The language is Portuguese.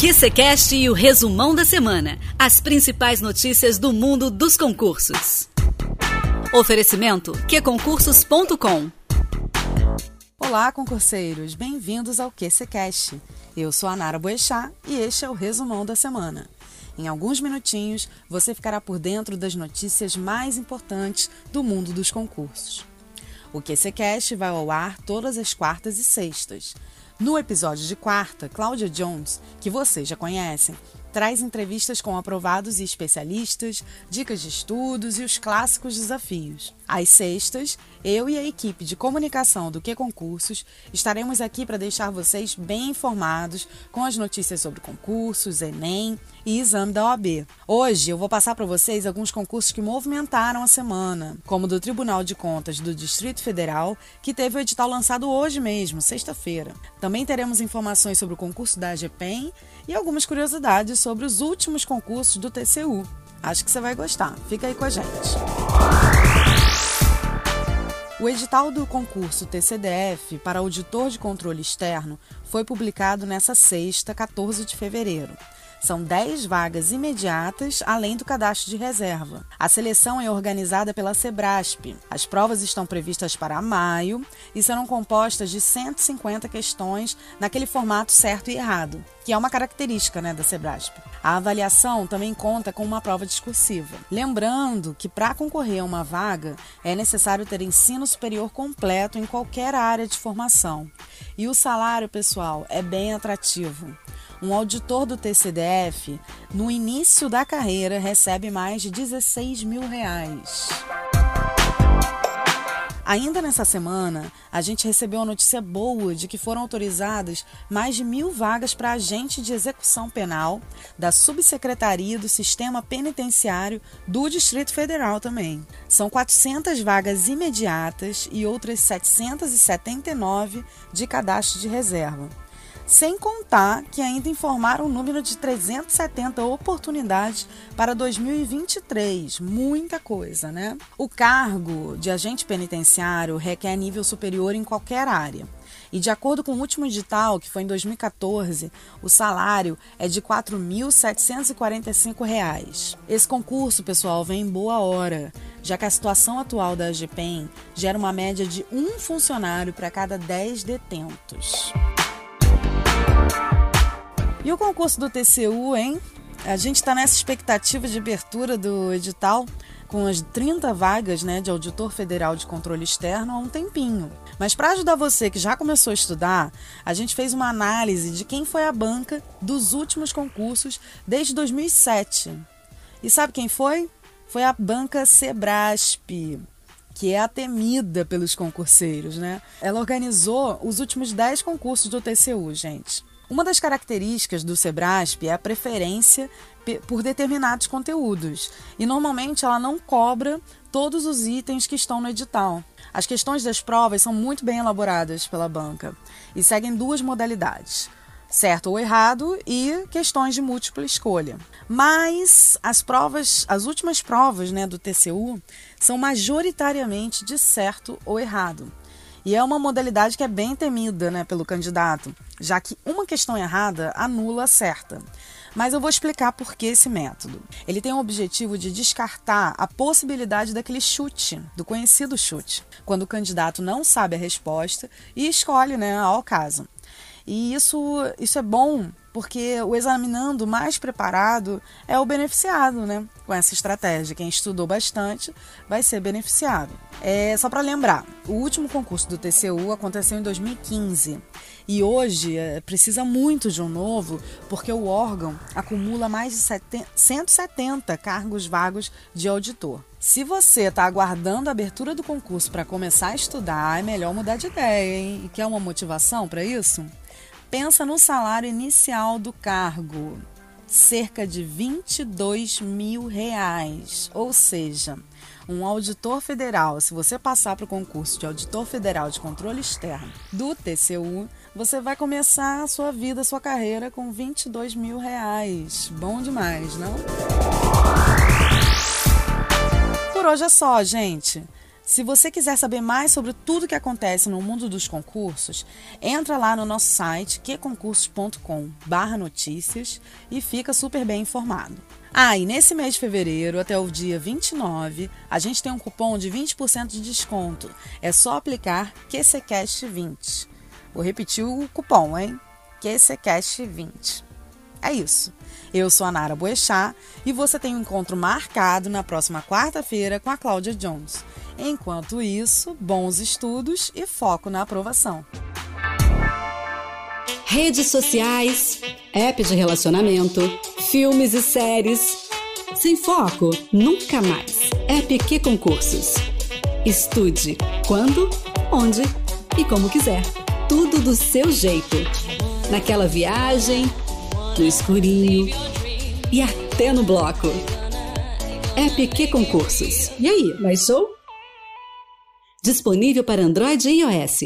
QCCast e o resumão da semana. As principais notícias do mundo dos concursos. Oferecimento qconcursos.com Olá, concurseiros! Bem-vindos ao QCCast. Eu sou a Nara Boechat e este é o resumão da semana. Em alguns minutinhos, você ficará por dentro das notícias mais importantes do mundo dos concursos. O QCCast vai ao ar todas as quartas e sextas. No episódio de quarta, Cláudia Jones, que vocês já conhecem, traz entrevistas com aprovados e especialistas, dicas de estudos e os clássicos desafios. Às sextas, eu e a equipe de comunicação do Que Concursos estaremos aqui para deixar vocês bem informados com as notícias sobre concursos, Enem e exame da OAB. Hoje eu vou passar para vocês alguns concursos que movimentaram a semana, como do Tribunal de Contas do Distrito Federal, que teve o edital lançado hoje mesmo, sexta-feira. Também teremos informações sobre o concurso da AGPEM e algumas curiosidades sobre os últimos concursos do TCU. Acho que você vai gostar. Fica aí com a gente. O edital do concurso TCDF para auditor de controle externo foi publicado nesta sexta, 14 de fevereiro. São 10 vagas imediatas, além do cadastro de reserva. A seleção é organizada pela Sebrasp. As provas estão previstas para maio e serão compostas de 150 questões naquele formato certo e errado, que é uma característica né, da Sebrasp. A avaliação também conta com uma prova discursiva. Lembrando que para concorrer a uma vaga é necessário ter ensino superior completo em qualquer área de formação. E o salário, pessoal, é bem atrativo. Um auditor do TCDF, no início da carreira, recebe mais de 16 mil reais. Ainda nessa semana, a gente recebeu a notícia boa de que foram autorizadas mais de mil vagas para agente de execução penal da Subsecretaria do Sistema Penitenciário do Distrito Federal também. São 400 vagas imediatas e outras 779 de cadastro de reserva. Sem contar que ainda informaram o número de 370 oportunidades para 2023. Muita coisa, né? O cargo de agente penitenciário requer nível superior em qualquer área. E de acordo com o último edital, que foi em 2014, o salário é de R$ 4.745. Esse concurso, pessoal, vem em boa hora, já que a situação atual da AGPEM gera uma média de um funcionário para cada 10 detentos. E o concurso do TCU, hein? A gente está nessa expectativa de abertura do edital com as 30 vagas né, de auditor federal de controle externo há um tempinho. Mas para ajudar você que já começou a estudar, a gente fez uma análise de quem foi a banca dos últimos concursos desde 2007. E sabe quem foi? Foi a banca Sebrasp que é a temida pelos concurseiros, né? Ela organizou os últimos 10 concursos do TCU, gente. Uma das características do Sebrasp é a preferência por determinados conteúdos e normalmente ela não cobra todos os itens que estão no edital. As questões das provas são muito bem elaboradas pela banca e seguem duas modalidades certo ou errado e questões de múltipla escolha. Mas as provas, as últimas provas né, do TCU são majoritariamente de certo ou errado. E é uma modalidade que é bem temida né, pelo candidato, já que uma questão errada anula a certa. Mas eu vou explicar por que esse método. Ele tem o objetivo de descartar a possibilidade daquele chute, do conhecido chute, quando o candidato não sabe a resposta e escolhe né, ao caso. E isso, isso é bom porque o examinando mais preparado é o beneficiado, né? Com essa estratégia. Quem estudou bastante vai ser beneficiado. É, só para lembrar, o último concurso do TCU aconteceu em 2015 e hoje é, precisa muito de um novo porque o órgão acumula mais de 70, 170 cargos vagos de auditor. Se você está aguardando a abertura do concurso para começar a estudar, é melhor mudar de ideia, hein? E quer uma motivação para isso? Pensa no salário inicial do cargo, cerca de 22 mil reais. Ou seja, um auditor federal, se você passar para o concurso de auditor federal de controle externo do TCU, você vai começar a sua vida, a sua carreira com 22 mil reais. Bom demais, não? Por hoje é só, gente. Se você quiser saber mais sobre tudo que acontece no mundo dos concursos, entra lá no nosso site queconcursos.com/notícias e fica super bem informado. Ah, e nesse mês de fevereiro, até o dia 29, a gente tem um cupom de 20% de desconto. É só aplicar QCCast20. Vou repetir o cupom, hein? QCCast20. É isso. Eu sou a Nara Boechat e você tem um encontro marcado na próxima quarta-feira com a Cláudia Jones. Enquanto isso, bons estudos e foco na aprovação. Redes sociais, app de relacionamento, filmes e séries. Sem foco, nunca mais. App que concursos. Estude quando, onde e como quiser. Tudo do seu jeito. Naquela viagem, no escurinho e até no bloco. App que concursos. E aí, mais show? Disponível para Android e iOS.